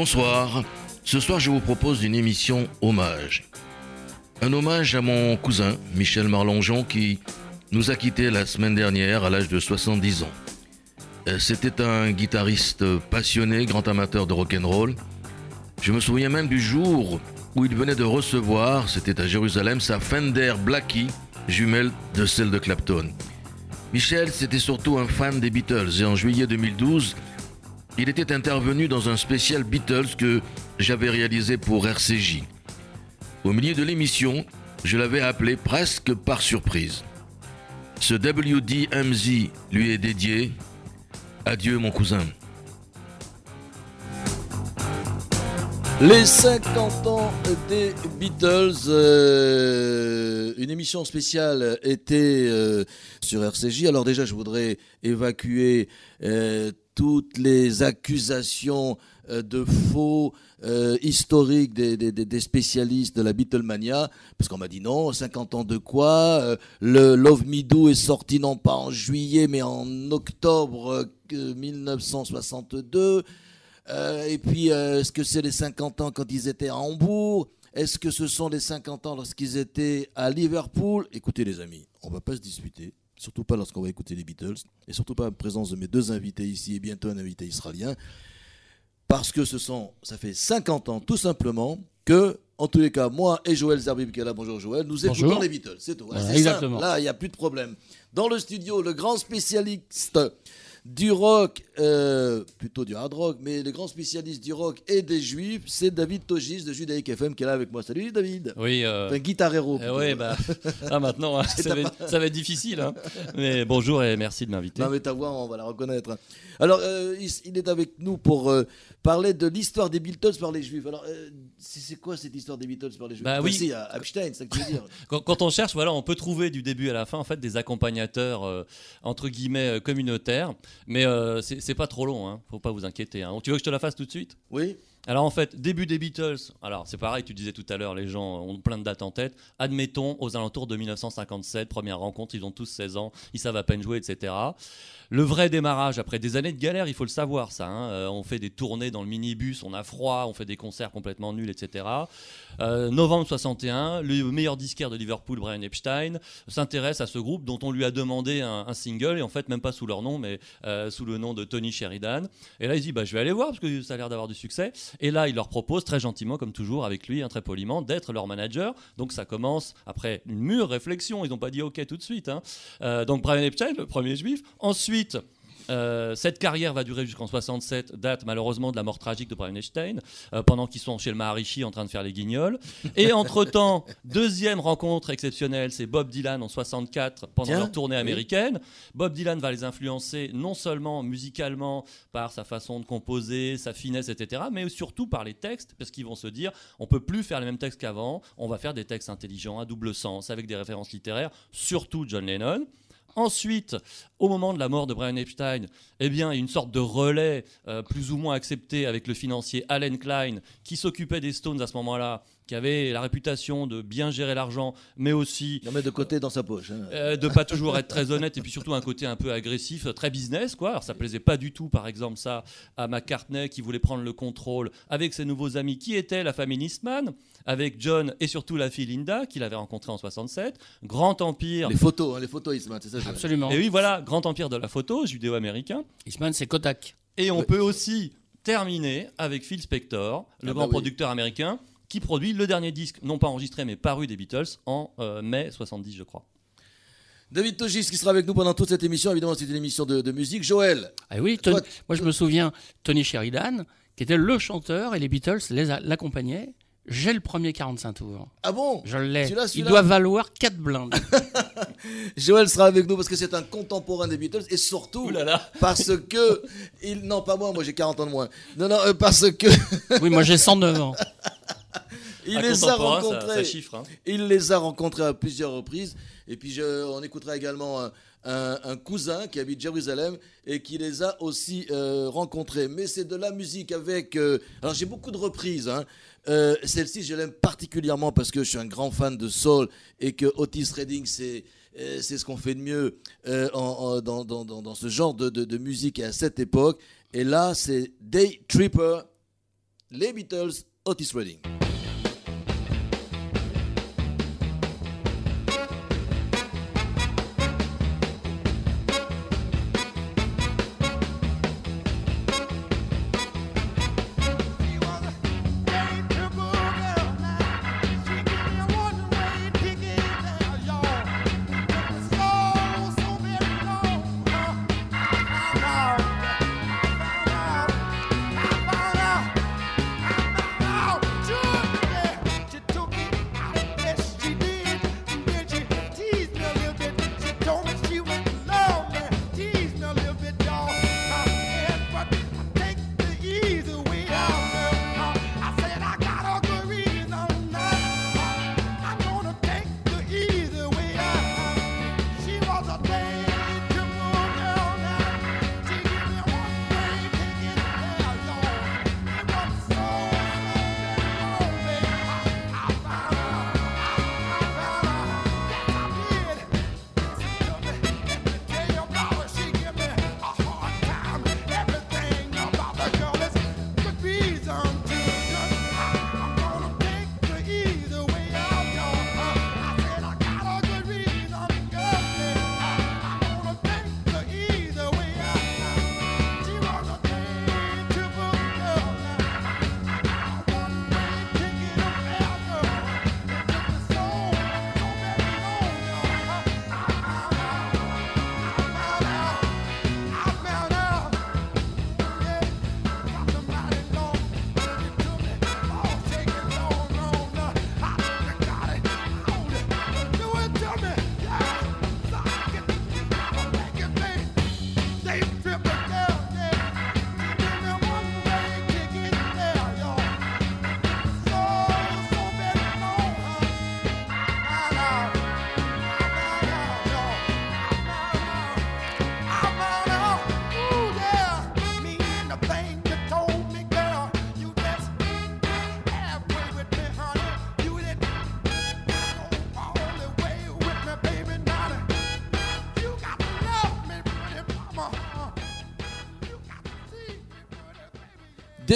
Bonsoir. Ce soir, je vous propose une émission hommage. Un hommage à mon cousin, Michel Marlongeon, qui nous a quittés la semaine dernière à l'âge de 70 ans. Euh, C'était un guitariste passionné, grand amateur de rock'n'roll. Je me souviens même du jour où il venait de recevoir, c'était à Jérusalem, sa Fender Blackie, jumelle de celle de Clapton. Michel, c'était surtout un fan des Beatles et en juillet 2012, il était intervenu dans un spécial Beatles que j'avais réalisé pour RCJ. Au milieu de l'émission, je l'avais appelé presque par surprise. Ce WDMZ lui est dédié. Adieu mon cousin. Les 50 ans des Beatles, euh, une émission spéciale était euh, sur RCJ. Alors déjà, je voudrais évacuer euh, toutes les accusations euh, de faux euh, historiques des, spécialistes de la Beatlemania, parce qu'on m'a dit non, 50 ans de quoi Euh, Le Love Me Do est sorti non pas en juillet, mais en octobre euh, 1962. Euh, et puis, est-ce que c'est les 50 ans quand ils étaient à Hambourg? Est-ce que ce sont les 50 ans lorsqu'ils étaient à Liverpool? Écoutez les amis, on va pas se disputer, surtout pas lorsqu'on va écouter les Beatles, et surtout pas en présence de mes deux invités ici et bientôt un invité israélien, parce que ce sont, ça fait 50 ans tout simplement que, en tous les cas, moi et Joël Zerbib qui est là, bonjour Joël, nous Bonjour. écoutons les Beatles, c'est tout. Voilà, c'est exactement. simple. Là, il n'y a plus de problème. Dans le studio, le grand spécialiste du rock, euh, plutôt du hard rock, mais le grand spécialiste du rock et des juifs, c'est David Togis de Judaïque FM qui est là avec moi. Salut David. Oui, euh, Enfin, guitarero. eh plutôt. ouais, bah, ah, maintenant, hein, ça, va être, ça va être difficile. hein. Mais bonjour et merci de m'inviter. Non mais ta voix, on va la reconnaître. Alors, euh, il, il est avec nous pour euh, parler de l'histoire des Beatles par les Juifs. Alors, c'est c'est quoi cette histoire des Beatles par les Juifs? Bah oui. si, à Epstein, c'est ça que tu veux dire. Quand, quand on cherche, voilà, on peut trouver du début à la fin en fait des accompagnateurs entre guillemets communautaires, mais euh, c'est pas trop long, hein, faut pas vous inquiéter. hein. Tu veux que je te la fasse tout de suite? Oui Alors en fait, début des Beatles. Alors c'est pareil, tu disais tout à l'heure, les gens ont plein de dates en tête. Admettons aux alentours de 1957, première rencontre, ils ont tous 16 ans, ils savent à peine jouer, etc. Le vrai démarrage, après des années de galère, il faut le savoir ça. hein. Euh, on fait des tournées dans le minibus, on a froid, on fait des concerts complètement nuls, etc. Euh, novembre 61, le meilleur disquaire de Liverpool, Brian Epstein, s'intéresse à ce groupe dont on lui a demandé un, single, et en fait même pas sous leur nom, mais euh, sous le nom de Tony Sheridan. Et là il dit, bah, je vais aller voir parce que ça a l'air d'avoir du succès. Et là il leur propose très gentiment, comme toujours avec lui, hein, très poliment, d'être leur manager. Donc ça commence après une mûre réflexion, ils n'ont pas dit ok tout de suite. hein. Euh, donc Brian Epstein, le premier juif. Ensuite, euh, cette carrière va durer jusqu'en 67, date malheureusement de la mort tragique de Brian Epstein, euh, pendant qu'ils sont chez le Maharishi en train de faire les guignols. Et entre-temps, deuxième rencontre exceptionnelle, c'est Bob Dylan en 64, pendant Tiens, leur tournée oui. américaine. Bob Dylan va les influencer non seulement musicalement par sa façon de composer, sa finesse, etc., mais surtout par les textes, parce qu'ils vont se dire, on peut plus faire les mêmes textes qu'avant, on va faire des textes intelligents, à double sens, avec des références littéraires, surtout John Lennon. Ensuite, au moment de la mort de Brian Epstein, eh bien, une sorte de relais euh, plus ou moins accepté avec le financier Allen Klein, qui s'occupait des Stones à ce moment-là, qui avait la réputation de bien gérer l'argent, mais aussi Il en met de côté dans sa poche. hein. euh, de pas toujours être très honnête et puis surtout un côté un peu agressif, très business quoi. Alors ça plaisait pas du tout par exemple ça à McCartney qui voulait prendre le contrôle avec ses nouveaux amis qui étaient la famille Eastman, avec John et surtout la fille Linda qu'il avait rencontrée en 67, grand empire. Les photos, hein, les photos, Isma, c'est ça Joël Absolument. Et oui voilà, grand empire de la photo judéo-américain. Eastman, c'est Kodak. Et on peut aussi terminer avec Phil Spector, le Ah grand bah oui. producteur américain qui produit le dernier disque, non pas enregistré mais paru des Beatles en euh, mai 70 je crois. David Togis qui sera avec nous pendant toute cette émission. Évidemment, c'est une émission de, de musique. Joël, Ah oui, Tony- Toi, moi je me souviens Tony Sheridan, qui était le chanteur et les Beatles l'accompagnaient J'ai le premier 45 tours. Ah bon? Je l'ai. Il doit valoir 4 blindes. Joël sera avec nous parce que c'est un contemporain des Beatles et surtout là là. parce que il non pas moi moi j'ai 40 ans de moins non non euh, parce que oui, moi j'ai 109 ans. il les a ça- rencontrés ça chiffre, hein. il les a rencontrés à plusieurs reprises et puis je, on écoutera également un, un- un cousin qui habite Jérusalem et qui les a aussi euh, rencontrés mais c'est de la musique avec euh, alors j'ai beaucoup de reprises hein. Euh, celle-ci je l'aime particulièrement parce que je suis un grand fan de soul et que Otis Redding c'est c'est ce qu'on fait de mieux euh, en- en- dans, dans- dans- dans ce genre de, de- de musique à cette époque. Et là, c'est Day Tripper, les Beatles, Otis Redding.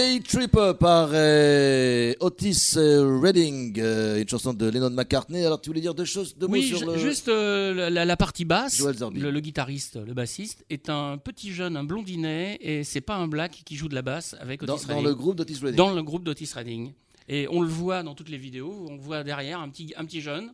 Day Tripper par euh, Otis euh, Redding, euh, une chanson de Lennon McCartney. Alors tu voulais dire deux choses, deux Oui, mots sur ju- le. juste euh, la, la partie basse. Le, le guitariste, le bassiste, est un petit jeune, un blondinet, et c'est pas un black qui joue de la basse avec Otis dans, Redding. dans le groupe d'Otis Redding. Dans le groupe d'Otis Redding. Et on le voit dans toutes les vidéos, on voit derrière un petit, un petit jeune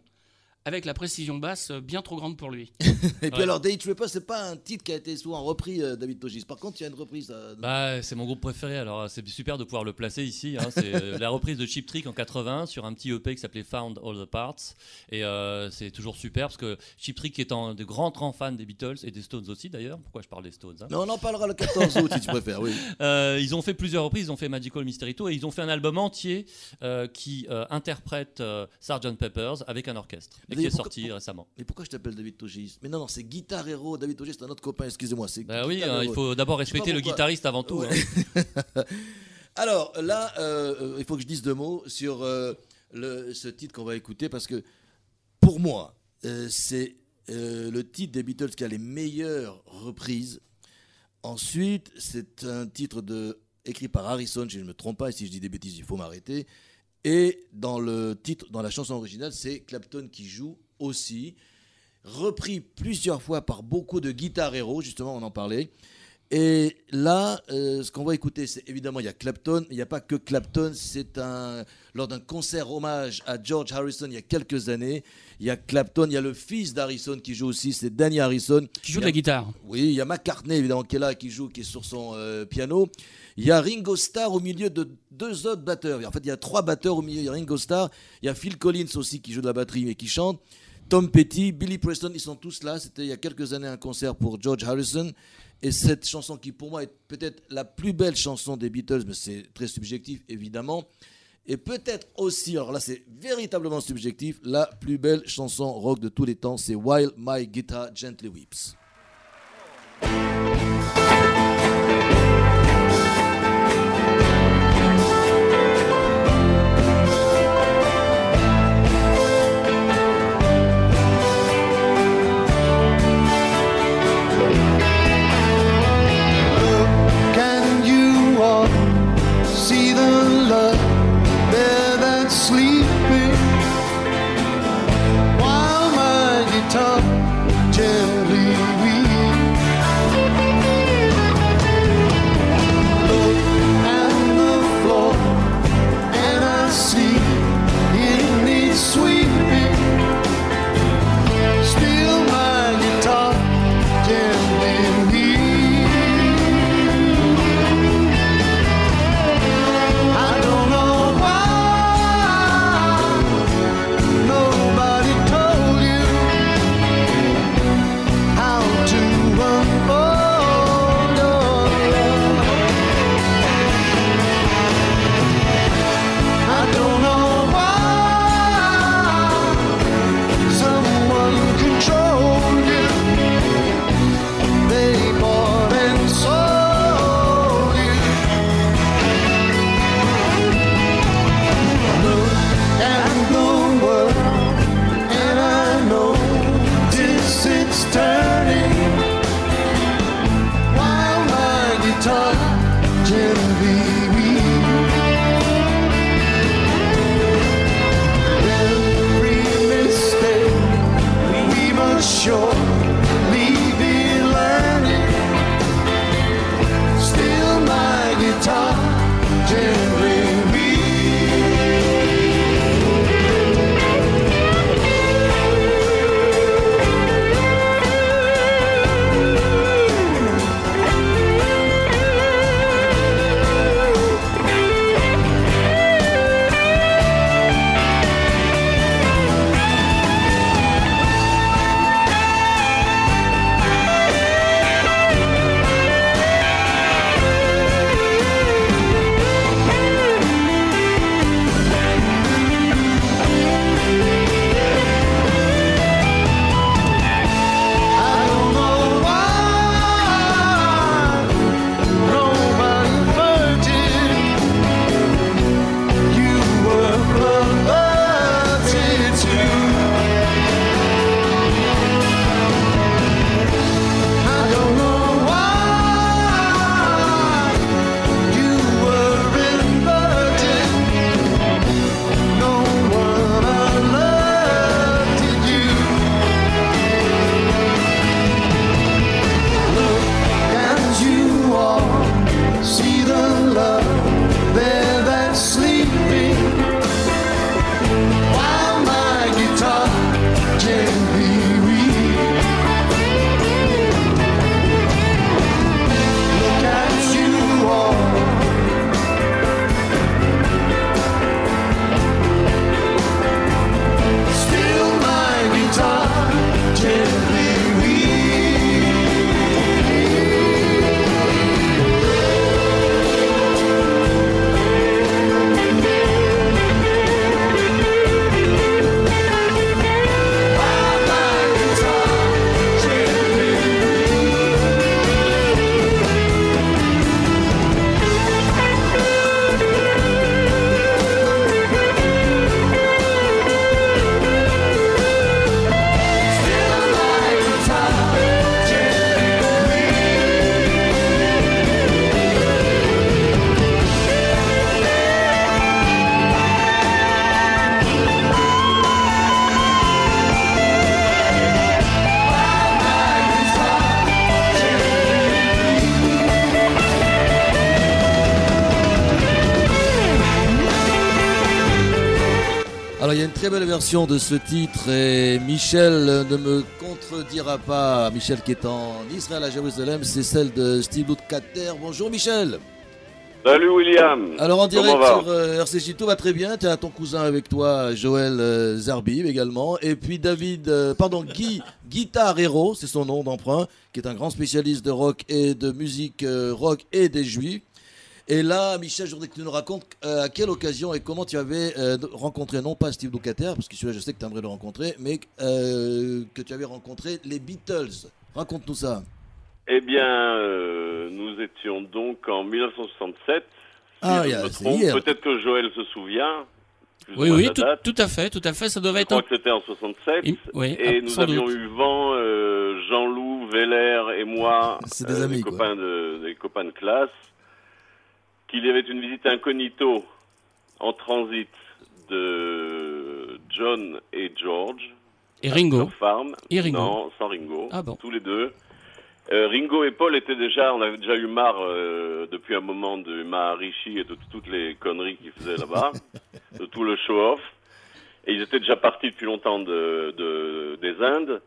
avec la précision basse bien trop grande pour lui. Et puis Ouais. alors Day Tripper, c'est pas un titre qui a été souvent repris, euh, David Togis. Par contre, il y a une reprise. euh, Bah, c'est mon groupe préféré, alors c'est super de pouvoir le placer ici. hein. C'est euh, la reprise de Cheap Trick en 80 sur un petit EP qui s'appelait Found All the Parts. Et euh, c'est toujours super parce que Cheap Trick étant de grands, grands fans des Beatles et des Stones aussi d'ailleurs. Pourquoi je parle des Stones hein? Mais on en parlera le 14 août si tu préfères, oui. Euh, ils ont fait plusieurs reprises, ils ont fait Magical Mystery Tour et ils ont fait un album entier euh, qui euh, interprète euh, Sgt Peppers avec un orchestre et qui est pourquoi- sorti récemment. Mais pourquoi je t'appelle David Togis? Mais non, non, c'est Guitar Hero. David Togis, c'est un autre copain, excusez-moi. Bah oui, hein, il faut d'abord respecter le guitariste avant tout. Ouais. hein. Alors là, euh, il faut que je dise deux mots sur euh, le- ce titre qu'on va écouter parce que pour moi, euh, c'est le titre des Beatles qui a les meilleures reprises. Ensuite, c'est un titre de, écrit par Harrison, si je ne me trompe pas, et si je dis des bêtises, il faut m'arrêter. Et dans le titre, dans la chanson originale, c'est Clapton qui joue aussi, repris plusieurs fois par beaucoup de guitar héros, justement, on en parlait. Et là, euh, ce qu'on va écouter, c'est évidemment, il y a Clapton. Il n'y a pas que Clapton. C'est un, lors d'un concert hommage à George Harrison il y a quelques années. Il y a Clapton, il y a le fils d'Harrison qui joue aussi, c'est Danny Harrison. Qui joue de la guitare. Oui, il y a McCartney évidemment qui est là, qui joue, qui est sur son euh, piano. Il y a Ringo Starr au milieu de deux autres batteurs. En fait, il y a trois batteurs au milieu. Il y a Ringo Starr, il y a Phil Collins aussi qui joue de la batterie mais qui chante. Tom Petty, Billy Preston, ils sont tous là. C'était il y a quelques années un concert pour George Harrison. Et cette chanson qui pour moi est peut-être la plus belle chanson des Beatles, mais c'est très subjectif évidemment. Et peut-être aussi, alors là c'est véritablement subjectif, la plus belle chanson rock de tous les temps, c'est While My Guitar Gently Weeps. Version de ce titre et Michel ne me contredira pas. Michel qui est en Israël à Jérusalem, c'est celle de Steve Lutkater. Bonjour Michel. Salut William. Alors en direct Comment sur euh, RCJ, tout va très bien. Tu as ton cousin avec toi, Joël euh, Zarbib également. Et puis David, euh, pardon, Guy Guitar Hero, c'est son nom d'emprunt, qui est un grand spécialiste de rock et de musique rock et des juifs. Et là, Michel, je voudrais que tu nous racontes euh, à quelle occasion et comment tu avais euh, rencontré, non pas Steve Lukather, parce que celui-là, je sais que tu aimerais le rencontrer, mais euh, que tu avais rencontré les Beatles. Raconte-nous ça. Eh bien, euh, nous étions donc en 1967. Si Ah, je hier. Peut-être que Joël se souvient. Oui, oui, tout, à fait, tout à fait. Ça devait Je être. crois un- que c'était en 67. Il- oui, et ah, nous avions doute. eu vent, euh, Jean-Loup, Véler et moi, C'est des amis, quoi. copains de, des copains de classe, qu'il y avait une visite incognito en transit de John et George. Et Ringo. Farm. Et Ringo. Non, sans Ringo. Ah bon. Tous les deux. Euh, Ringo et Paul étaient déjà, on avait déjà eu marre euh, depuis un moment de Maharishi et de toutes les conneries qu'ils faisaient là-bas, de tout le show-off. Et ils étaient déjà partis depuis longtemps de, de- des Indes.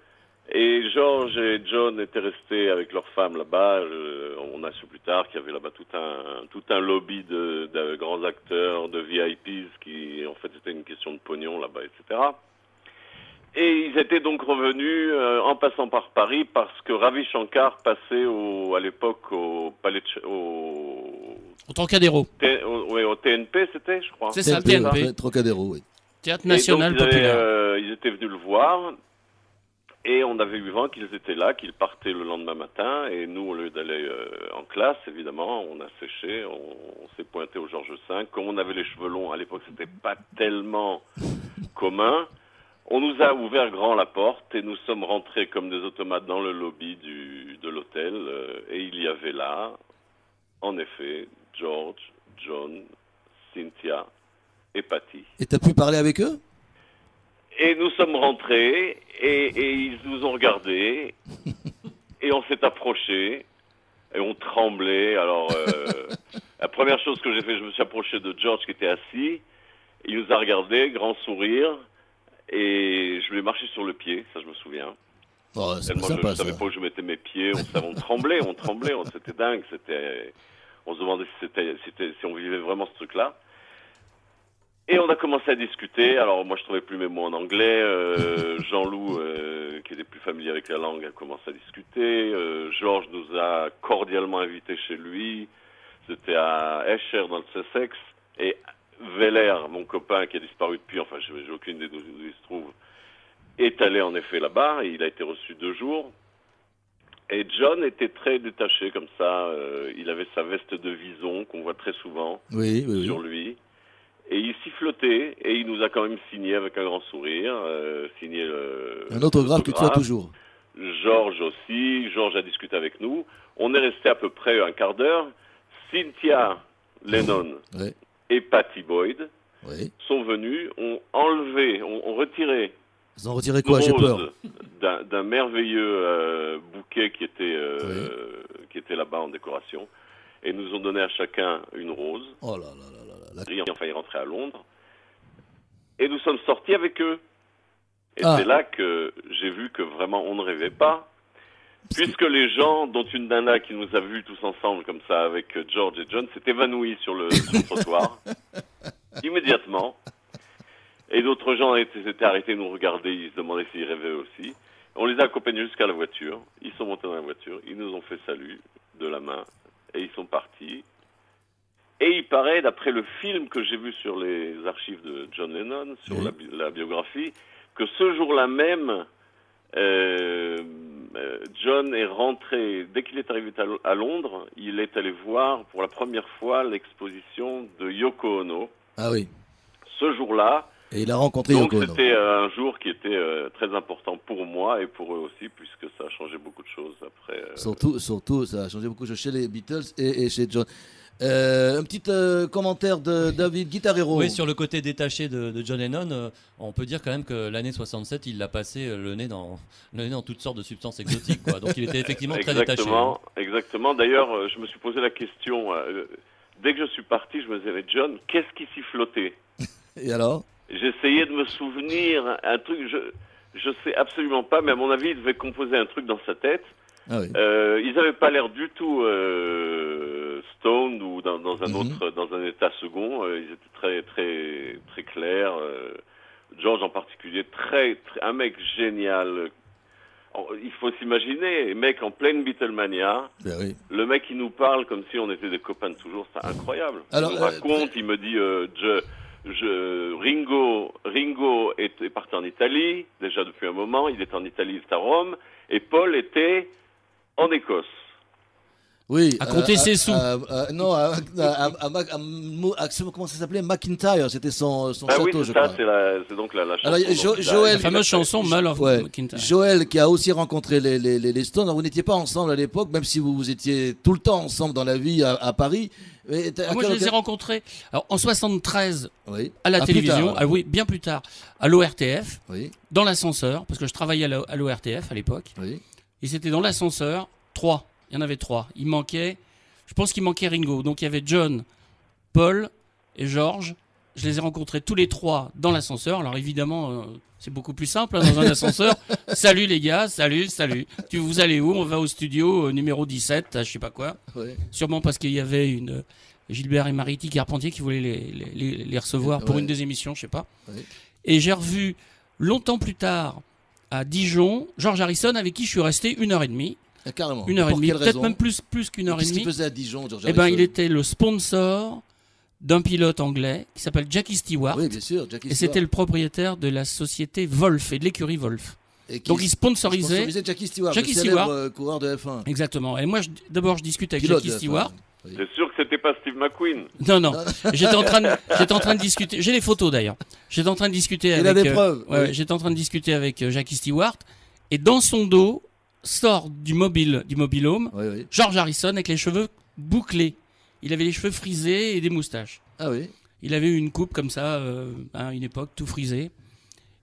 Et George et John étaient restés avec leurs femmes là-bas. Euh, on a su plus tard qu'il y avait là-bas tout un, tout un lobby de, de grands acteurs, de VIPs, qui en fait c'était une question de pognon là-bas, etc. Et ils étaient donc revenus euh, en passant par Paris parce que Ravi Shankar passait au, à l'époque au palais de au, Au Trocadéro. T- au, ouais, au TNP, c'était, je crois. C'est ça, le TNP, Trocadéro, oui. Théâtre Et National donc, ils, avaient, Populaire. euh, ils étaient venus le voir et on avait eu vent qu'ils étaient là, qu'ils partaient le lendemain matin. Et nous, au lieu d'aller euh, en classe, évidemment, on a séché, on, s'est pointé au Georges V. Comme on avait les cheveux longs, à l'époque, c'était pas tellement commun. On nous a ouvert grand la porte et nous sommes rentrés comme des automates dans le lobby de l'hôtel. euh, et il y avait là, en effet, George, John, Cynthia et Patty. Et tu as pu parler avec eux? Et nous sommes rentrés et, et ils nous ont regardés et on s'est approchés et on tremblait. Alors, euh, la première chose que j'ai fait, je me suis approché de George qui était assis. Il nous a regardé, grand sourire, et je lui ai marché sur le pied, ça je me souviens. Oh, C'est Tellement je, je savais ça. pas où je mettais mes pieds, on, savait- on tremblait, on tremblait, on- c'était dingue, c'était, on se demandait si c'était, c'était- si on vivait vraiment ce truc-là. Et on a commencé à discuter. Alors moi je trouvais plus mes mots en anglais. Euh, Jean-Loup, euh, qui était plus familier avec la langue, a commencé à discuter. Euh, Georges nous a cordialement invités chez lui. C'était à Escher dans le Sussex. Et Veller, mon copain qui a disparu depuis, enfin j'ai aucune idée d'où il se trouve, est allé en effet là-bas. Il a été reçu deux jours. Et John était très détaché comme ça. il avait sa veste de vison qu'on voit très souvent Oui, oui, oui. sur lui. Et il sifflotait et il nous a quand même signé avec un grand sourire, euh, signé le, Un autographe que tu as toujours. Georges aussi, Georges a discuté avec nous. On est resté à peu près un quart d'heure. Cynthia Lennon Ouais. et Patty Boyd sont venus, ont enlevé, ont, ont retiré Ils ont retiré quoi? J'ai peur. d'un- d'un merveilleux euh, bouquet qui était, euh, qui était là-bas en décoration et nous ont donné à chacun une rose. Oh là là là Paris, enfin, il rentrait à Londres. Et nous sommes sortis avec eux. Et Ah. c'est là que j'ai vu que vraiment on ne rêvait pas. Puisque les gens, dont une nana qui nous a vus tous ensemble comme ça avec George et John, s'est évanouie sur le, sur le trottoir. immédiatement. Et d'autres gens étaient, s'étaient arrêtés nous regarder, ils se demandaient s'ils rêvaient aussi. On les a accompagnés jusqu'à la voiture. Ils sont montés dans la voiture, ils nous ont fait salut de la main et ils sont partis. Et il paraît, d'après le film que j'ai vu sur les archives de John Lennon, sur Oui. la, bi- la biographie, que ce jour-là même, euh, euh, John est rentré, dès qu'il est arrivé à Lo- à Londres, il est allé voir pour la première fois l'exposition de Yoko Ono. Ah oui. Ce jour-là, Et il a rencontré donc Yoko Ono. c'était euh, un jour qui était très important pour moi et pour eux aussi, puisque ça a changé beaucoup de choses après. Surtout, surtout, ça a changé beaucoup de choses chez les Beatles et, et chez John. Euh, un petit euh, commentaire de David Guitarero. Oui, sur le côté détaché de, de John Lennon, euh, on peut dire quand même que l'année 67, il l'a passé le nez dans le nez dans toutes sortes de substances exotiques. Quoi. Donc il était effectivement très détaché. hein. Exactement, exactement. D'ailleurs, euh, je me suis posé la question. euh, dès que je suis parti, je me disais, mais John, qu'est-ce qui s'y flottait? Et alors? J'essayais de me souvenir un truc, je je sais absolument pas, mais à mon avis, il devait composer un truc dans sa tête. Ah oui. Euh, ils n'avaient pas l'air du tout euh, stoned ou dans, dans un Mhm. autre, dans un état second. Euh, ils étaient très, très, très clairs. Euh, George en particulier, très, très- un mec génial. Il faut s'imaginer, mec en pleine Beatlemania, Ben oui. le mec qui nous parle comme si on était des copains de toujours, c'est incroyable. Alors, il nous euh, raconte, il me dit, je, je, Ringo, Ringo est, est parti en Italie déjà depuis un moment. Il est en Italie, il est à Rome, et Paul était en Écosse. Oui. À compter ses sous. à- à- non, à, à- à- à Mac- à Mo- à- comment ça s'appelait? McIntyre, c'était son, son Ah oui, château, c'est je ça, crois. c'est la- c'est donc la, la chanson. Alors, Jo- Joël- La fameuse chanson Mull of Ouais. McIntyre. Joël qui a aussi rencontré les, les, les, les Stones. Alors, vous n'étiez pas ensemble à l'époque, même si vous, vous étiez tout le temps ensemble dans la vie à, à Paris. Mais t'as- à Ah, Moi, je les ai rencontrés alors, en 73 Oui. à la Ah, télévision, tard, ah oui, bien plus tard, à l'ORTF, Oui, dans l'ascenseur, parce que je travaillais à la- à l'ORTF à l'époque. oui. Et c'était dans l'ascenseur, trois. Il y en avait trois. Il manquait, je pense qu'il manquait Ringo. Donc il y avait John, Paul et George. Je les ai rencontrés tous les trois dans l'ascenseur. Alors évidemment, euh, c'est beaucoup plus simple hein, dans un ascenseur. salut les gars, salut, salut. Tu, vous allez où? On va au studio euh, numéro 17, à je sais pas quoi. Sûrement parce qu'il y avait une euh, Gilbert et Mariti Carpentier qui voulaient les, les- les- les recevoir pour Ouais. une des émissions, je sais pas. Ouais. Et j'ai revu longtemps plus tard à Dijon George Harrison avec qui je suis resté une heure et demie. Ah, Carrément. Une heure et demie, peut-être même plus, plus qu'une heure et Qu'est-ce qu'il demie. faisait à Dijon, George Eh ben, Harrison il était le sponsor d'un pilote anglais qui s'appelle Jackie Stewart. Oui, bien sûr. Jackie et c'était le propriétaire de la société Wolf et de l'écurie Wolf. Et qui Donc il sponsorisait. sponsorisait Jackie Stewart, Jackie le célèbre Stewart. euh, coureur de F1. Exactement. Et moi, d'abord, je discute avec Pilote Jackie de F1. Stewart. Oui. C'est sûr que c'était pas Steve McQueen. Non, non. J'étais en train de, j'étais en train de discuter. J'ai les photos d'ailleurs. J'étais en train de discuter Il avec. a des euh, preuves. ouais, oui. J'étais en train de discuter avec euh, Jackie Stewart. Et dans son dos sort du mobile, du mobilhome, Oui, oui. George Harrison avec les cheveux bouclés. Il avait les cheveux frisés et des moustaches. Ah oui. Il avait eu une coupe comme ça, euh, à une époque, tout frisé.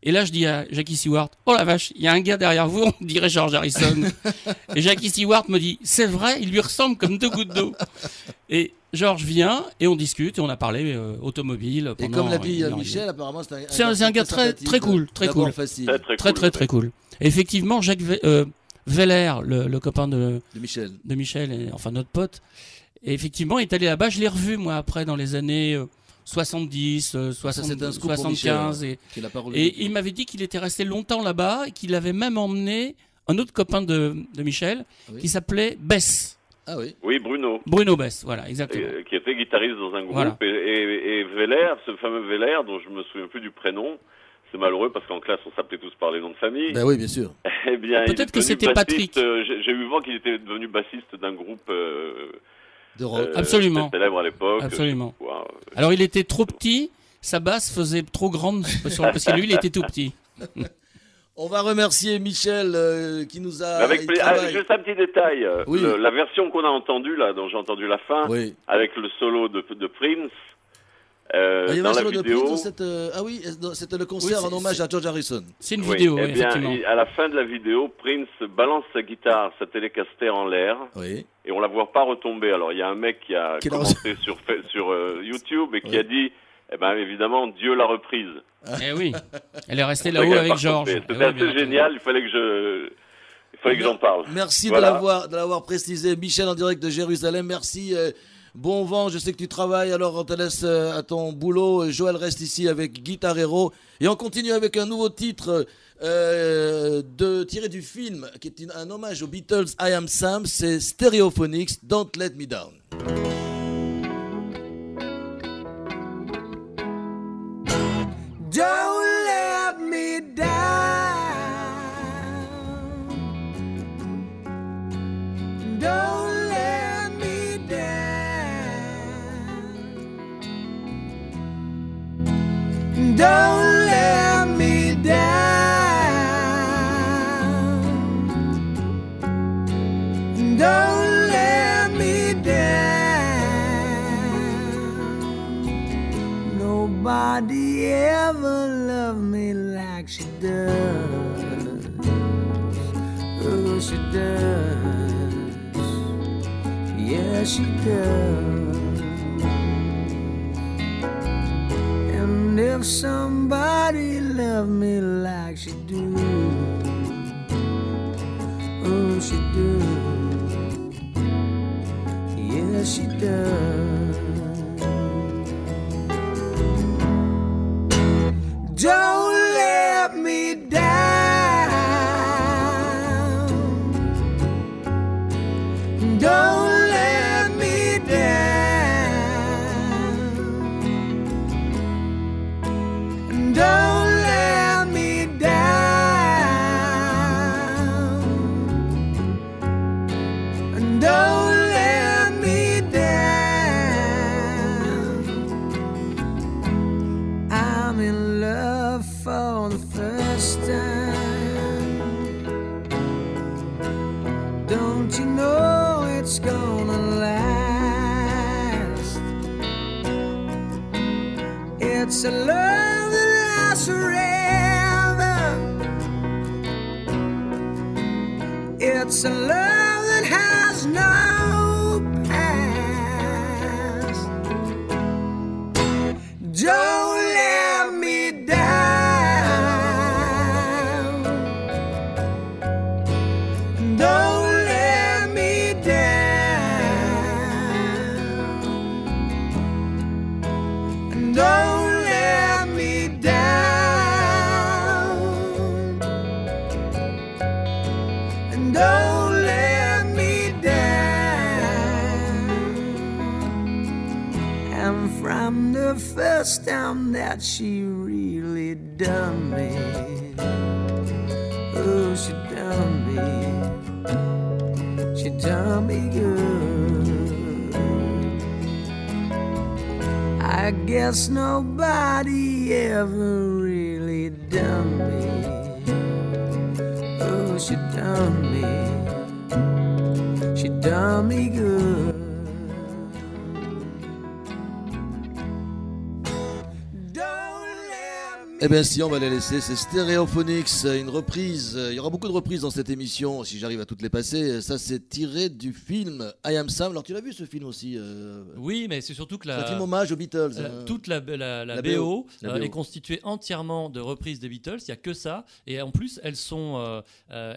Et là, je dis à Jackie Stewart, oh la vache, il y a un gars derrière vous, on dirait George Harrison. et Jackie Stewart me dit, c'est vrai, il lui ressemble comme deux gouttes d'eau. Et George vient et on discute et on a parlé euh, automobile. Et comme l'a dit euh. Michel, apparemment, c'est un, C'est un- c'est un gars très- très cool, très cool. facile Très, très, Très cool, très très cool. Et effectivement, Jacques Ve- euh, Veller, le, le copain de, de Michel. de Michel, et, enfin notre pote, et effectivement est allé là-bas. Je l'ai revu moi après dans les années euh, 70, euh, 60, c'est un scoop pour 75 Michel, et, qui est la parole et il m'avait dit qu'il était resté longtemps là-bas et qu'il avait même emmené un autre copain de, de Michel Oui. qui s'appelait Bess, Ah oui. Oui, Bruno, Bruno Bess, voilà, exactement. euh, qui était guitariste dans un groupe. Voilà. Et, et, et Veller, ce fameux Veller, dont je me souviens plus du prénom, c'est malheureux parce qu'en classe, on s'appelait tous par les noms de famille. Ben oui, bien sûr. Eh bien, il Peut-être que c'était Patrick. euh, J'ai j'ai eu vent qu'il était devenu bassiste d'un groupe euh, De rock. euh, Absolument. célèbre à l'époque. Absolument. Quoi. Alors il était trop petit, sa basse faisait trop grande sur- parce que lui il était tout petit. On va remercier Michel euh, qui nous a. Avec ah, juste un petit détail. euh, Oui. le- la version qu'on a entendue là, dont j'ai entendu la fin, Oui. avec le solo de, de Prince. Euh, Ah, il y avait dans un la de vidéo, Prince dans cette. euh, Ah oui, c'était le concert Oui, en hommage à George Harrison. C'est une Oui, vidéo, eh oui, bien, effectivement. il- à la fin de la vidéo, Prince balance sa guitare, sa télécaster en l'air, Oui. et on la voit pas retomber. Alors il y a un mec qui a Qui commenté sur, sur euh, YouTube et qui Oui. a dit, eh ben évidemment, Dieu l'a reprise. Eh oui, elle est restée là-haut avec George. Eh C'était assez génial, il fallait que je, il fallait que j'en parle. Merci Voilà. de l'avoir de l'avoir précisé. Michel en direct de Jérusalem. Merci. Bon vent. Je sais que tu travailles, alors on te laisse euh, à ton boulot. Joël reste ici avec Guitar Hero. Et on continue avec un nouveau titre euh, de, tiré du film qui est un hommage aux Beatles I Am Sam. C'est Stereophonics, Don't Let Me Down. Don't let me down. Yeah, Don't done me, oh, she done me, she done me good. I guess nobody ever really done me. Oh, she done me, she done me good. Eh bien si, on va les laisser, c'est Stereophonics, une reprise, il y aura beaucoup de reprises dans cette émission, si j'arrive à toutes les passer, ça c'est tiré du film I Am Sam, alors tu l'as vu ce film aussi euh, Oui, mais c'est surtout que C'est un la, film hommage aux Beatles. euh, hein. toute la, la- la La BO, BO, la euh, BO. est constituée entièrement de reprises des Beatles. Il n'y a que ça. Et en plus, elles, sont, euh,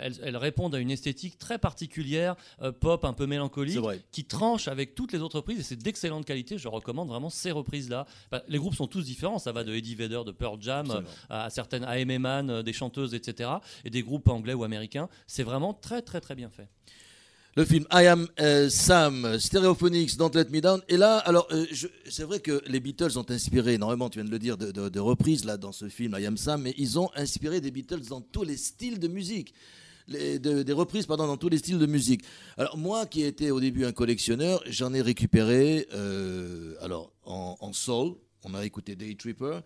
elles, elles répondent à une esthétique très particulière, pop, un peu mélancolique, qui tranche avec toutes les autres reprises. Et c'est d'excellente qualité. Je recommande vraiment ces reprises-là. Bah, les groupes sont tous différents. Ça va de Eddie Vedder, de Pearl Jam, Absolument. à certaines A.M. Eman, euh, des chanteuses, etc. Et des groupes anglais ou américains. C'est vraiment très, très, très bien fait. Le film I Am euh, Sam, Stereophonics, Don't Let Me Down. Et là, alors, euh, c'est vrai que les Beatles ont inspiré énormément, tu viens de le dire, de, de- de reprises là dans ce film I Am Sam, mais ils ont inspiré des Beatles dans tous les styles de musique. Les- de- des reprises pardon, dans tous les styles de musique. Alors moi qui étais au début un collectionneur, j'en ai récupéré euh, alors en, en soul, on a écouté Day Tripper,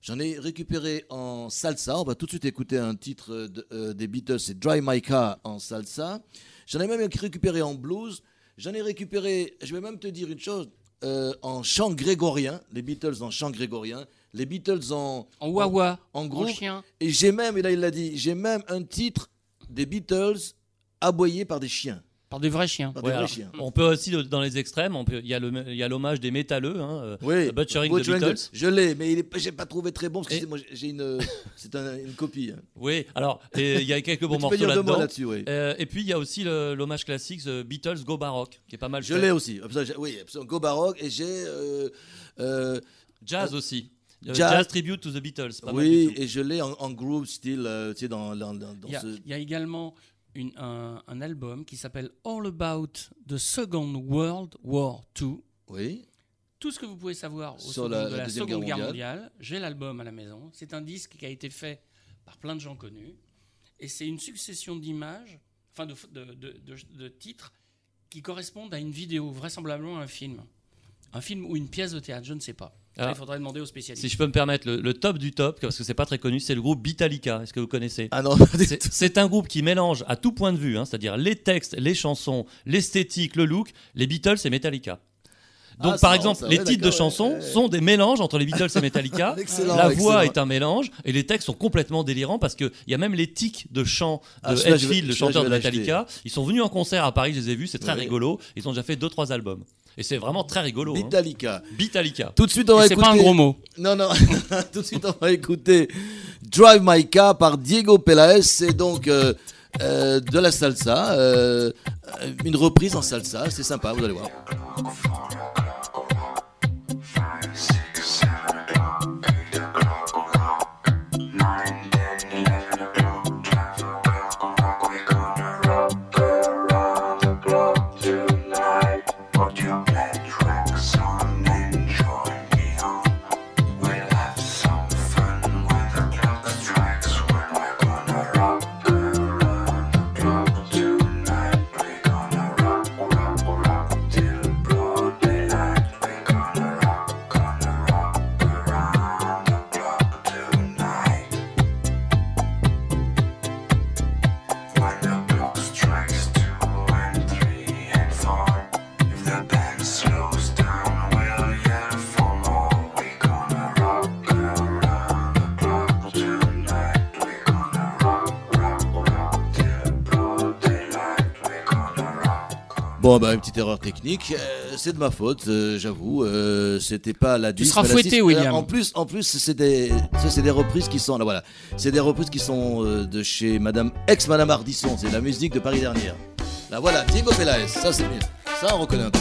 j'en ai récupéré en salsa, on va tout de suite écouter un titre de- euh, des Beatles, c'est Dry My Car en salsa. J'en ai même récupéré en blues. J'en ai récupéré, je vais même te dire une chose, euh, en chant grégorien, les Beatles en chant grégorien, les Beatles en, En wawa, en en groupe. chien. Et j'ai même, et là il l'a dit, j'ai même un titre des Beatles aboyé par des chiens. Par des vrais chiens. Par Ouais, des vrais alors, chiens. on peut aussi, euh, dans les extrêmes, il y a l'hommage des métalleux, hein, euh, Oui, Butchering Butch the Beatles. Je l'ai, mais est, j'ai pas trouvé très bon parce que Et- c'est- moi j'ai une, c'est un- une copie. hein. Oui, alors il y a quelques bons morceaux là-dedans. oui. Euh, et puis il y a aussi l'hommage classique The Beatles Go Baroque, qui est pas mal Je l'ai aussi. Oui. Go Baroque et j'ai. euh, euh, Jazz aussi. Euh, Jazz. Jazz. Tribute to the Beatles. Pas mal oui, du tout. et je l'ai en, en groove style, euh, tu sais, dans, dans, dans- dans Il y, a, ce. il y a également une- un, un album qui s'appelle All About the Second World War II. Oui. Tout ce que vous pouvez savoir au Sur second- la- de la la Deuxième Seconde Guerre mondiale. mondiale. J'ai l'album à la maison. C'est un disque qui a été fait par plein de gens connus. Et c'est une succession d'images, enfin de, de- de- de- de titres, qui correspondent à une vidéo, vraisemblablement un film. Un film ou une pièce de théâtre, je ne sais pas. Ah. il faudrait demander aux spécialistes. Si je peux me permettre, le, le top du top, parce que c'est pas très connu, c'est le groupe Beatallica. Est-ce que vous connaissez Ah non, C'est- un groupe qui mélange à tout point de vue, hein, c'est-à-dire les textes, les chansons, l'esthétique, le look, les Beatles et Metallica. Donc, Ah, c'est par exemple, les titres de chansons ouais, ouais. sont des mélanges entre les Beatles et Metallica. Excellent, La voix excellent. est un mélange et les textes sont complètement délirants parce qu'il y a même les tics de chant Ah, de Hetfield, le chanteur de. Metallica. Ils sont venus en concert à Paris, je les ai vus, c'est très Ouais. rigolo. Ils ont déjà fait deux trois albums. Et c'est vraiment très rigolo. hein. Metallica. Bitalica. Tout de suite, on va Et C'est écouter. pas un gros mot. Non, non. Tout de suite, on va écouter Drive My Car par Diego Pelaez. C'est donc euh, euh, de la salsa. euh, une reprise en salsa. C'est sympa, vous allez voir. Bon, bah, une petite erreur technique. Euh, c'est de ma faute, euh, j'avoue. Euh, C'était pas la 10. seras mais la fouetté, 6. William. en plus, en plus, c'est des, ça, c'est des reprises qui sont, là, voilà. C'est des reprises qui sont euh, de chez Madame, ex-Madame Ardisson. C'est la musique de Paris dernière. Là, voilà, Diego Pelaez. Ça, c'est mieux. Ça, on reconnaît un peu.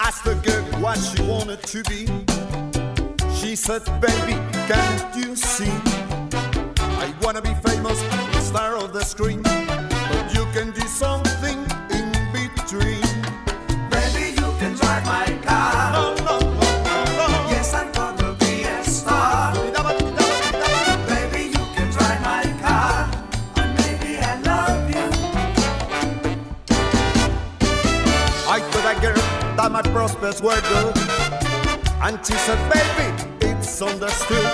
asked the girl what she wanted to be. She said, Baby, can't you see? I wanna be famous, screen. But you can do something in between. Baby, you can drive my car. No, no, no, no. Yes, I'm gonna be a star. Baby, you can drive my car. And maybe I love you. I told that girl that my prospects were good. And she said, Baby, it's understood.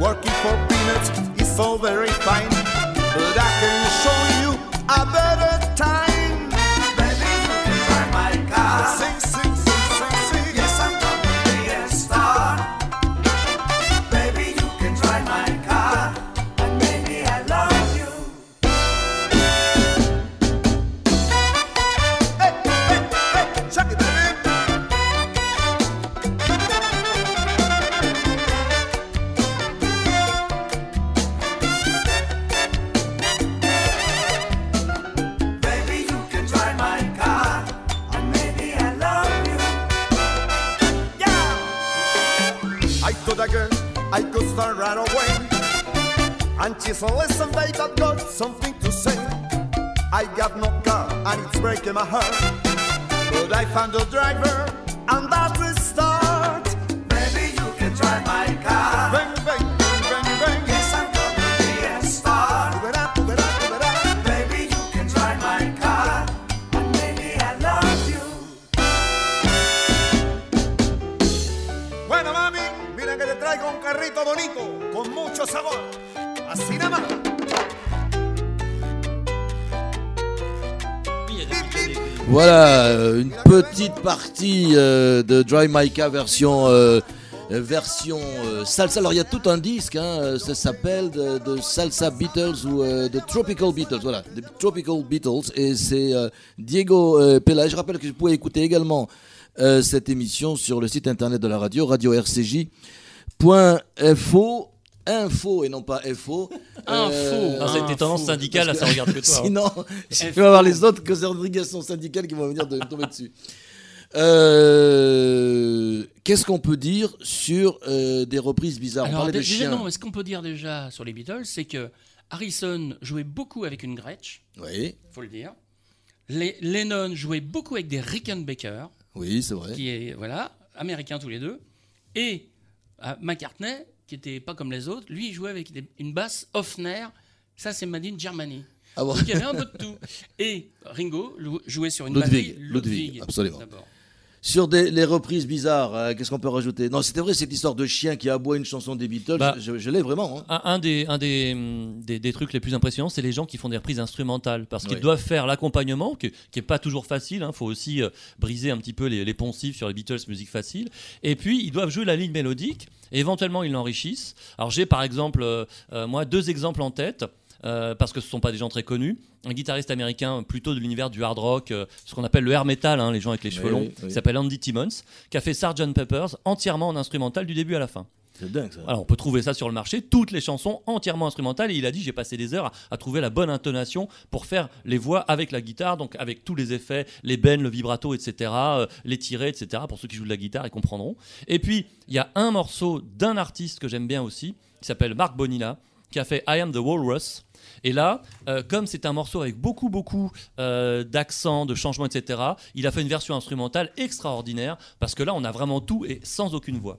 Working for peanuts is all very fine. But I can Dry Micah version euh, euh, version euh, salsa. Alors il y a tout un disque, hein, euh, ça s'appelle de, de Salsa Beatles ou euh, de Tropical Beatles. Voilà, de Tropical Beatles et c'est euh, Diego euh, Pela. Je rappelle que vous pouvez écouter également euh, cette émission sur le site internet de la radio, radio rcj.fo. Info et non pas FO. Info. C'est tes tendances Info. syndicales, là, ça regarde que toi. hein. Sinon, il va y avoir les autres obligations syndicales qui vont venir de me tomber dessus. Euh, Qu'est-ce qu'on peut dire sur euh, des reprises bizarres? On Alors, parlait de déjà, chiens. non, mais ce qu'on peut dire déjà sur les Beatles, c'est que Harrison jouait beaucoup avec une Gretsch, Oui, faut le dire. Les- Lennon jouait beaucoup avec des Rickenbacker, oui, c'est vrai. qui est voilà, américains tous les deux, et euh, McCartney, qui était pas comme les autres, lui il jouait avec des- une basse Hofner. Ça, c'est Made in Germany. Ah bon? Donc il y avait un peu de tout. Et Ringo jouait sur une Ludwig, batterie Ludwig, absolument. d'abord. Sur des, les reprises bizarres, euh, qu'est-ce qu'on peut rajouter? Non, c'était vrai cette histoire de chien qui aboie une chanson des Beatles. Bah, je je l'ai vraiment. hein. Un, un des, un des, hum, des, des trucs les plus impressionnants, c'est les gens qui font des reprises instrumentales. Parce qu'ils doivent faire l'accompagnement, qui n'est pas toujours facile. Il faut aussi euh, briser un petit peu les, les poncifs sur les Beatles, musique facile. Et puis, ils doivent jouer la ligne mélodique. Et éventuellement, ils l'enrichissent. Alors, j'ai par exemple, euh, moi, deux exemples en tête. Euh, parce que ce sont pas des gens très connus. Un guitariste américain plutôt de l'univers du hard rock, euh, ce qu'on appelle le air metal, hein, les gens avec les cheveux Oui, longs, oui, oui. qui s'appelle Andy Timmons, qui a fait Sgt Peppers entièrement en instrumental du début à la fin. C'est dingue ça. Alors on peut trouver ça sur le marché, toutes les chansons entièrement instrumentales. Et il a dit j'ai passé des heures à, à trouver la bonne intonation pour faire les voix avec la guitare, donc avec tous les effets, les bends, le vibrato, etc., euh, les tirés, etc. Pour ceux qui jouent de la guitare, ils comprendront. Et puis il y a un morceau d'un artiste que j'aime bien aussi, qui s'appelle Mark Bonilla, qui a fait I Am the Walrus. Et là, euh, comme c'est un morceau avec beaucoup, beaucoup euh, d'accents, de changements, etc., il a fait une version instrumentale extraordinaire, parce que là, on a vraiment tout et sans aucune voix.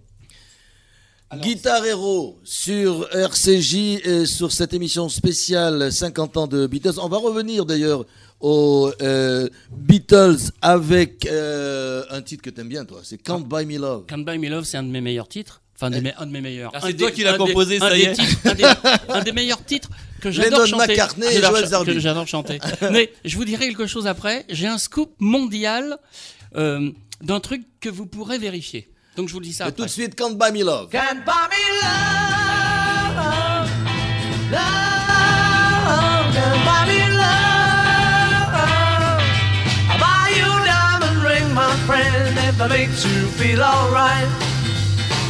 Guitar Hero sur RCJ et sur cette émission spéciale 50 ans de Beatles. On va revenir d'ailleurs aux euh, Beatles avec euh, un titre que t'aimes bien toi, c'est Can't Buy Me Love. Can't Buy Me Love, c'est un de mes meilleurs titres. Enfin, de mes- un de mes meilleurs. Ah, c'est des- toi qui l'as des- composé, ça des y est. titres- un, des, un des meilleurs titres que j'adore chanter. Que J'adore chanter. Mais je vous dirai quelque chose après. J'ai un scoop mondial euh, d'un truc que vous pourrez vérifier. Donc je vous le dis ça Et tout après. de suite Can't Buy Me Love. Can't buy me love, love, can't buy me love. I'll buy you diamond ring, my friend, if that makes you feel alright.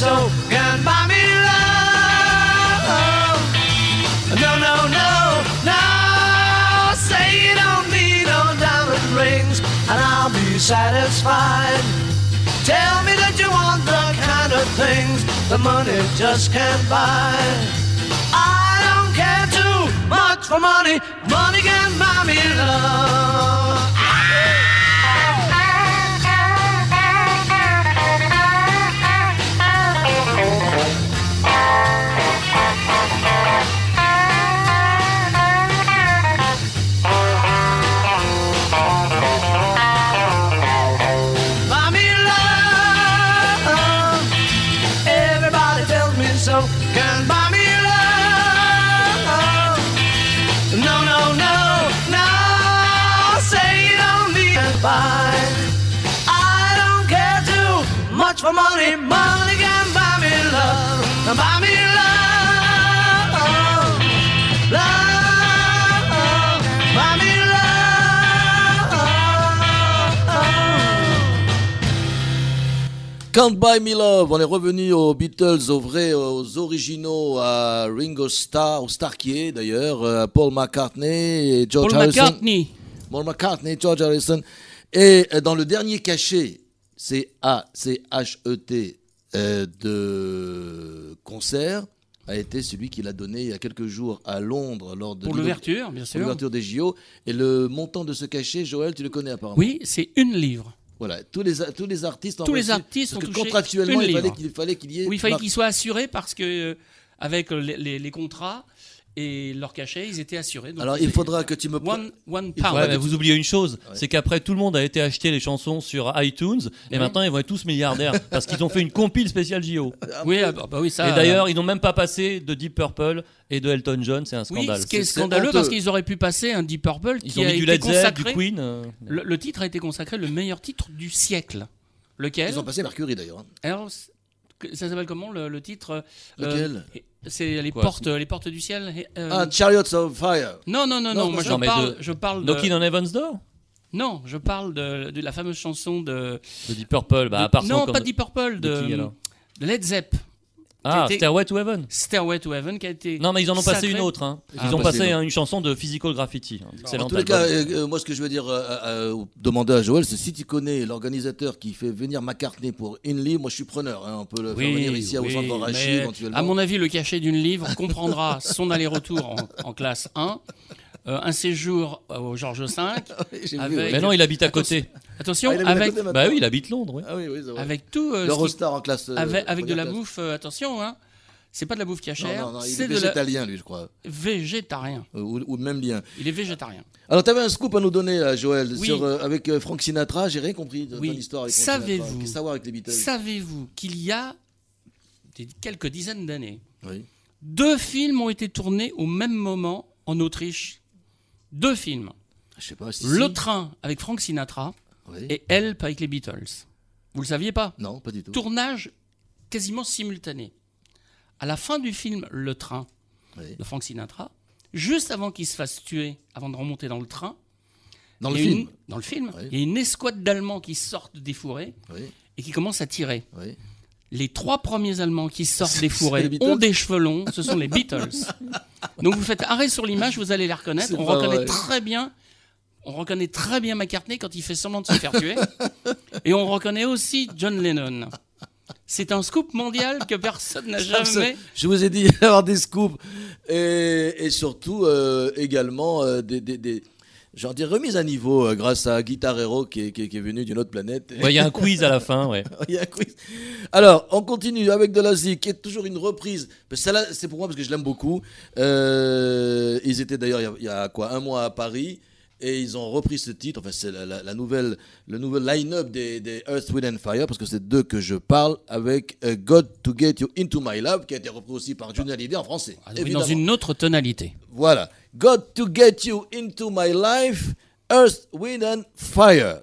So, can buy me love. No, no, no, no. Say you don't need no diamond rings, and I'll be satisfied. Tell me that you want the kind of things the money just can't buy. I don't care too much for money. Money can buy me love. Buy Can't Buy Me Love, on est revenu aux Beatles, aux vrais, aux originaux, à Ringo Starr, au Starkier d'ailleurs, à Paul McCartney et George Paul Harrison. McCartney. Paul McCartney, George Harrison. Et euh, dans le dernier cachet, c'est A-C-H-E-T euh, de concert, a été celui qu'il a donné il y a quelques jours à Londres lors de l'ouverture, bien sûr. l'ouverture des JO. Et le montant de ce cachet, Joël, tu le connais apparemment. Oui, c'est une livre. Voilà, tous les, tous les artistes ont Tous les artistes parce ont que contractuellement, une il fallait livre. qu'il fallait qu'il y ait. Oui, il fallait qu'ils soient assurés parce que euh, avec les, les- les contrats et leur cachet, ils étaient assurés. Donc Alors, il faudra que tu me. One, one pound. Ouais, mais vous oubliez une chose, c'est qu'après tout le monde a été acheter les chansons sur iTunes et maintenant ils vont être tous milliardaires parce qu'ils ont fait une compile spéciale JO. Oui, ah, bah, bah oui, ça. et d'ailleurs, ils n'ont même pas passé de Deep Purple et de Elton John, c'est un oui, scandale. ce qui est scandaleux parce qu'ils auraient pu passer un Deep Purple Ils qui ont a mis du été Led Zepp, du consacré. Queen. euh, Le, le titre a été consacré le meilleur titre du siècle. Lequel? Ils ont passé Mercury d'ailleurs. hein. Alors, ça s'appelle comment le, le titre euh, Lequel? C'est les Quoi, portes, les portes du ciel. euh, Ah, Chariots of Fire. non, non, non, non, non. Moi, je. Non, mais parle, de- je parle de. Knocking on Heaven's Door? Non, je parle de, de la fameuse chanson de. De Deep Purple, bah, à part non, pas Deep Purple, de de, qui, alors? de Led Zepp. Ah, Stairway to Heaven Stairway to Heaven qui a été. Non, mais ils en ont passé une autre. hein. Ils Ah, ont passé passé une hein, une chanson de Physical Graffiti. hein. En Excellent tous les cas, euh, euh, moi, ce que je veux dire, euh, demander à Joël, c'est si tu connais l'organisateur qui fait venir McCartney pour Inly, moi, je suis preneur. hein. On peut le faire Oui, venir ici oui, centre Rachi éventuellement. À mon avis, le cachet d'une livre comprendra son aller-retour en, en classe 1, euh, un séjour au Georges V, vu, avec-. Mais non, il habite à côté. Attention, Ah, il avec. Bah oui, il habite Londres. oui. Ah oui, oui, avec tout. euh, qui- L'Eurostar en classe. euh, avec, avec de la classe. bouffe, euh, attention, hein. C'est pas de la bouffe Non, cachère, non, non, il c'est est de la végétalien, lui, je crois. végétarien. Ou, ou même bien. Il est végétarien. Alors, tu avais un scoop à nous donner, là, Joël, Oui. sur, euh, avec euh, Frank Sinatra. J'ai rien compris de Oui. ton histoire avec. Savez-vous- a qu'il y a des- quelques dizaines d'années, Oui. deux films ont été tournés au même moment en Autriche Deux films. Je sais pas si. Le train avec Frank Sinatra Oui. et Help avec les Beatles. Vous le saviez pas? Non, pas du tout. Tournage quasiment simultané. À la fin du film Le train Oui. de Frank Sinatra, juste avant qu'il se fasse tuer, avant de remonter dans le train, Dans le film une- dans le film, Oui. il y a une escouade d'Allemands qui sortent des fourrés et qui commencent à tirer. Les trois premiers Allemands qui sortent des fourrés ont des cheveux longs, ce sont les Beatles. Donc vous faites arrêt sur l'image, vous allez les reconnaître. On reconnaît vrai. très bien, on reconnaît très bien McCartney quand il fait semblant de se faire tuer, et on reconnaît aussi John Lennon. C'est un scoop mondial que personne n'a jamais. Je vous ai dit avoir des scoops et, et surtout euh, également euh, des, des, des j'en dis remises à niveau euh, grâce à Guitar Hero qui est, qui est- qui est venu d'une autre planète. Ouais, Il y a un quiz à la fin, ouais. Il y a un quiz. Alors, on continue avec de la zik, qui est toujours une reprise. Celle-là, c'est pour moi parce que je l'aime beaucoup. Euh, ils étaient d'ailleurs il y a- il y, a quoi un mois à Paris et ils ont repris ce titre. Enfin, c'est la, la- la nouvelle, le nouvel line-up des, des Earth, Wind and Fire parce que c'est d'eux que je parle avec euh, God to Get You Into My Love qui a été repris aussi par Johnny Hallyday en français. Ah, oui, dans une autre tonalité. Voilà. God to Get You Into My Life, Earth, Wind and Fire.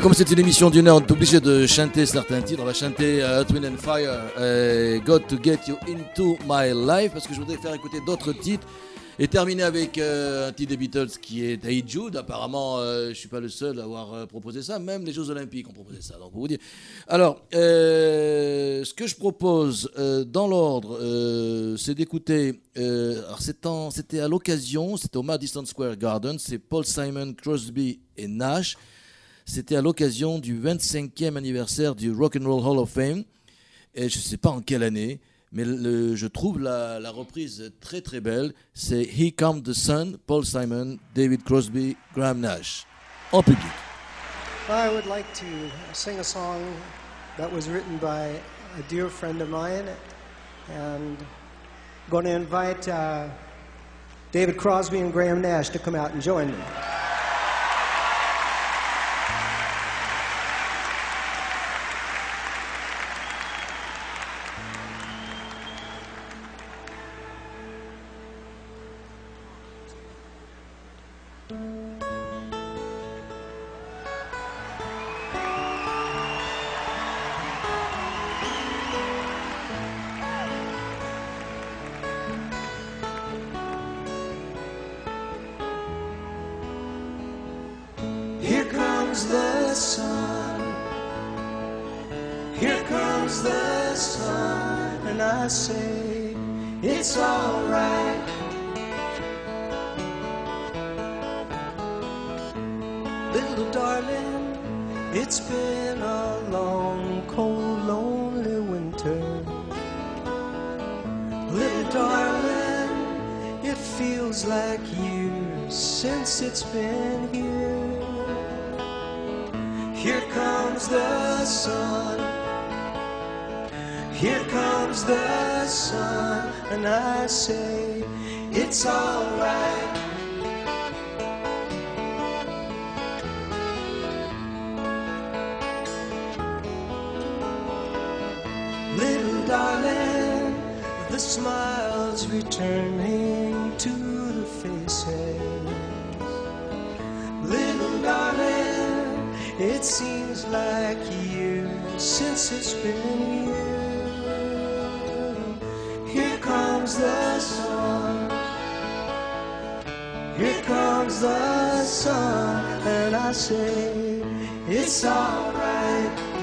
Comme c'est une émission d'une heure, on est obligé de chanter certains titres. On va chanter Earth, Wind and Fire, euh, God to Get You Into My Life, parce que je voudrais faire écouter d'autres titres. Et terminer avec euh, un titre des Beatles qui est Hey Jude. Apparemment, euh, je ne suis pas le seul à avoir euh, proposé ça. Même les Jeux Olympiques ont proposé ça. Donc, pour vous dire. Alors, ce que je propose dans l'ordre, c'est d'écouter. alors, c'était à l'occasion, c'était au Madison Square Garden. C'est Paul Simon, Crosby et Nash. C'était à l'occasion du 25e anniversaire du Rock and Roll Hall of Fame. Et je ne sais pas en quelle année, mais le- je trouve la, la reprise très très belle. C'est Here Comes the Sun, Paul Simon, David Crosby, Graham Nash, en public. I would like to sing a song that was written by a dear friend of mine, and going to invite uh, David Crosby and Graham Nash to come out and join me. Returning to the faces. Little darling, it seems like years since it's been here. Here comes the sun. Here comes the sun, and I say it's alright.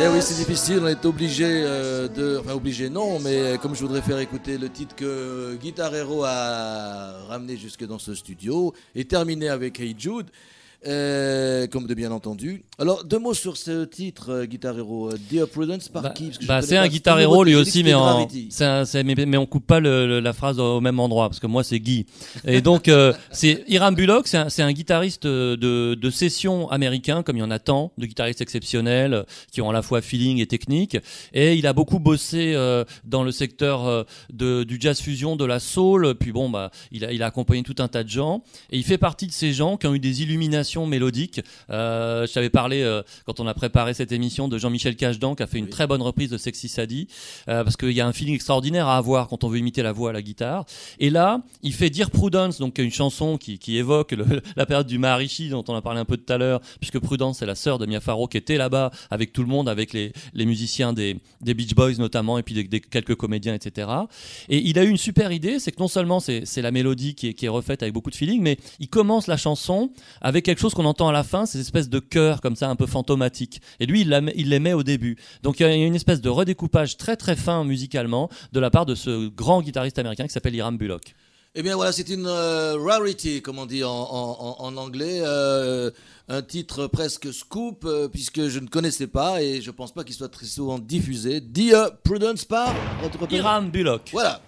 Eh oui, c'est difficile, on est obligé euh, de. Enfin, obligé, non, mais comme je voudrais faire écouter le titre que Guitar Hero a ramené jusque dans ce studio et terminer avec Hey Jude, euh, comme de bien entendu. Alors, deux mots sur ce titre, euh, Guitar Hero. euh, Dear Prudence, par Bah, qui bah, c'est un guitar de lui aussi, mais, en, un- c'est- mais, mais on coupe pas le- le- la phrase au même endroit parce que moi c'est Guy. Et donc euh, c'est Hiram Bullock, c'est un, guitariste de, de session américain comme il y en a tant de guitaristes exceptionnels qui ont à la fois feeling et technique. Et il a beaucoup bossé dans le secteur de, du jazz fusion, de la soul. Puis bon, bah il a, il a accompagné tout un tas de gens. Et il fait partie de ces gens qui ont eu des illuminations mélodiques. Euh, je t'avais parlé euh, quand on a préparé cette émission de Jean-Michel Cajdan qui a fait une très bonne reprise de Sexy Sadie euh, parce qu'il y a un feeling extraordinaire à avoir quand on veut imiter la voix à la guitare. Et là, il fait Dear Prudence, donc une chanson qui, qui évoque le- la période du Maharishi dont on a parlé un peu tout à l'heure, puisque Prudence c'est la sœur de Mia Farrow qui était là-bas avec tout le monde, avec les, les musiciens des, des Beach Boys notamment, et puis des, des- quelques comédiens, etc. Et il a eu une super idée, c'est que non seulement c'est c'est la mélodie qui est, qui est refaite avec beaucoup de feeling, mais il commence la chanson avec quelque chose qu'on entend à la fin, ces espèces de chœurs comme ça un peu fantomatiques. Et lui, il, la met- il les met au début. Donc il y a une espèce de redécoupage très très fin musicalement de la part de ce grand guitariste américain qui s'appelle Hiram Bullock. Eh bien voilà, c'est une euh, rarity, comme on dit en, en- en- en anglais, euh, un titre presque scoop, euh, puisque je ne connaissais pas et je pense pas qu'il soit très souvent diffusé. Dear Prudence par... rappelle Hiram Bullock. Voilà.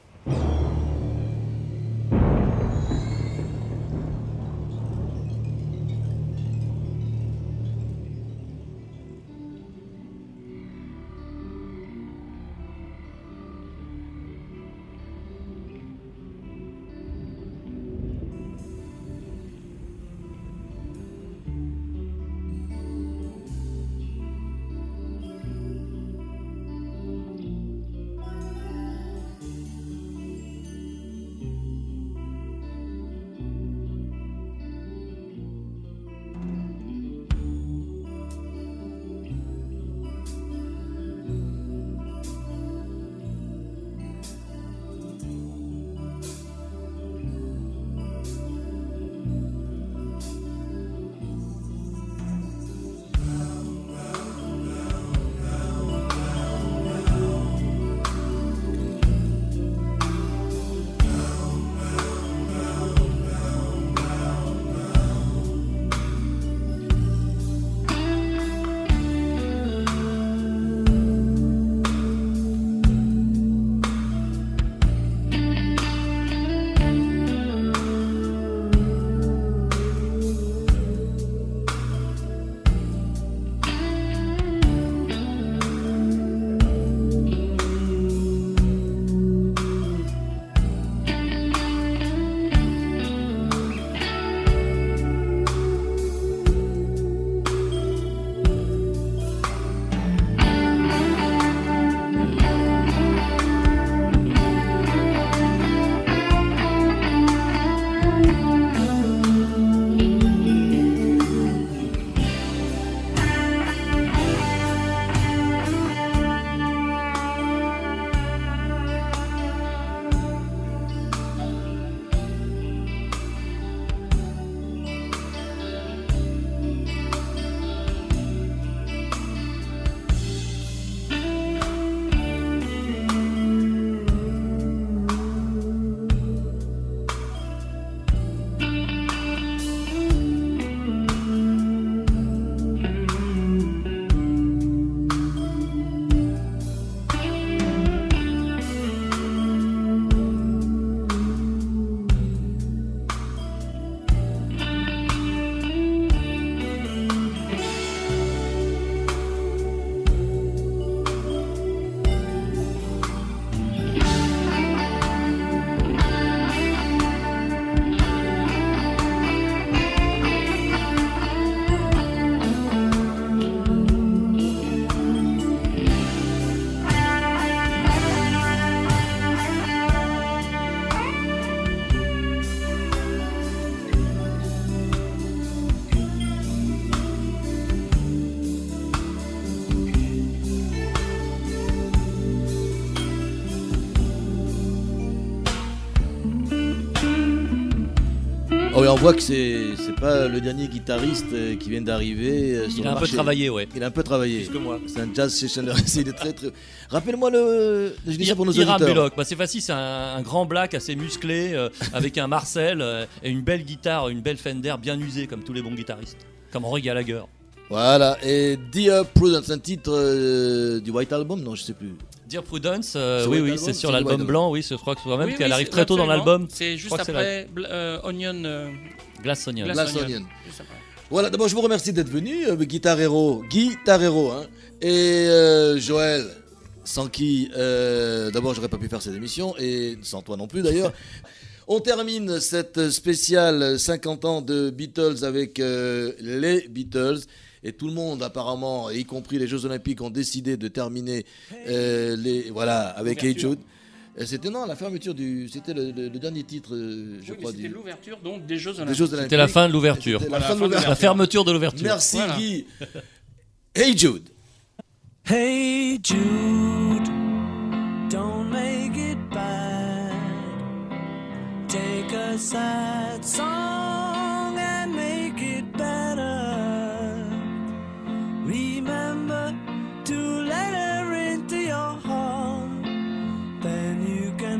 Voit que c'est c'est pas le dernier guitariste euh, qui vient d'arriver. euh, sur Il a un peu travaillé, ouais. Il a un peu travaillé. Plus que moi. C'est un jazz sessioner. il est très très. Rappelle-moi le. Je dis ça pour nos Hiram auditeurs. Bullock, bah, c'est facile, c'est un, un grand black assez musclé, euh, avec un Marcel euh, et une belle guitare, une belle Fender bien usée, comme tous les bons guitaristes. Comme Roy Gallagher. Voilà. Et Dear Prudence, un titre euh, du White Album? Non, je sais plus. Dear Prudence, euh, oui, oui, c'est sur l'album blanc, oui, je crois que c'est même Oui, qu'elle oui, arrive très tôt dans l'album. C'est juste la- après Bl- euh, Onion. euh, Glass Onion. Glass Glass Onion. Onion. Juste après. Voilà, d'abord je vous remercie d'être venu, euh, Guitar Hero, Guitar Hero, hein, et euh, Joël, sans qui, euh, d'abord j'aurais pas pu faire cette émission, et sans toi non plus d'ailleurs. On termine cette spéciale 50 ans de Beatles avec euh, les Beatles. Et tout le monde, apparemment, y compris les Jeux Olympiques, ont décidé de terminer euh, les, voilà, avec Hey. Jude. Et C'était non, la fermeture du, c'était le, le- le dernier titre, euh, je Oui, crois, C'était du, l'ouverture donc des Jeux Olympiques. C'était la fin de l'ouverture. C'était la Voilà, fin de fin de l'ouverture. La fermeture de l'ouverture. Merci Voilà. Guy. Hey Jude. Hey Jude, don't make it bad. Take a sad song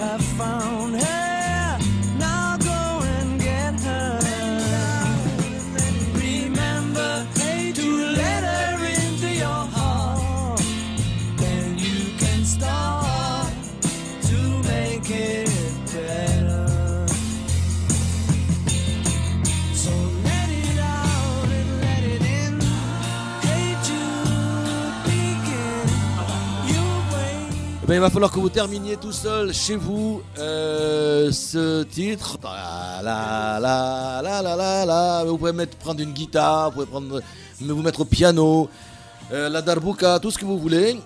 Have found. Her, ben, il va falloir que vous terminiez tout seul chez vous euh, ce titre. La la la. Vous pouvez mettre, prendre une guitare, vous pouvez prendre, vous mettre au piano, euh, la darbuka, tout ce que vous voulez.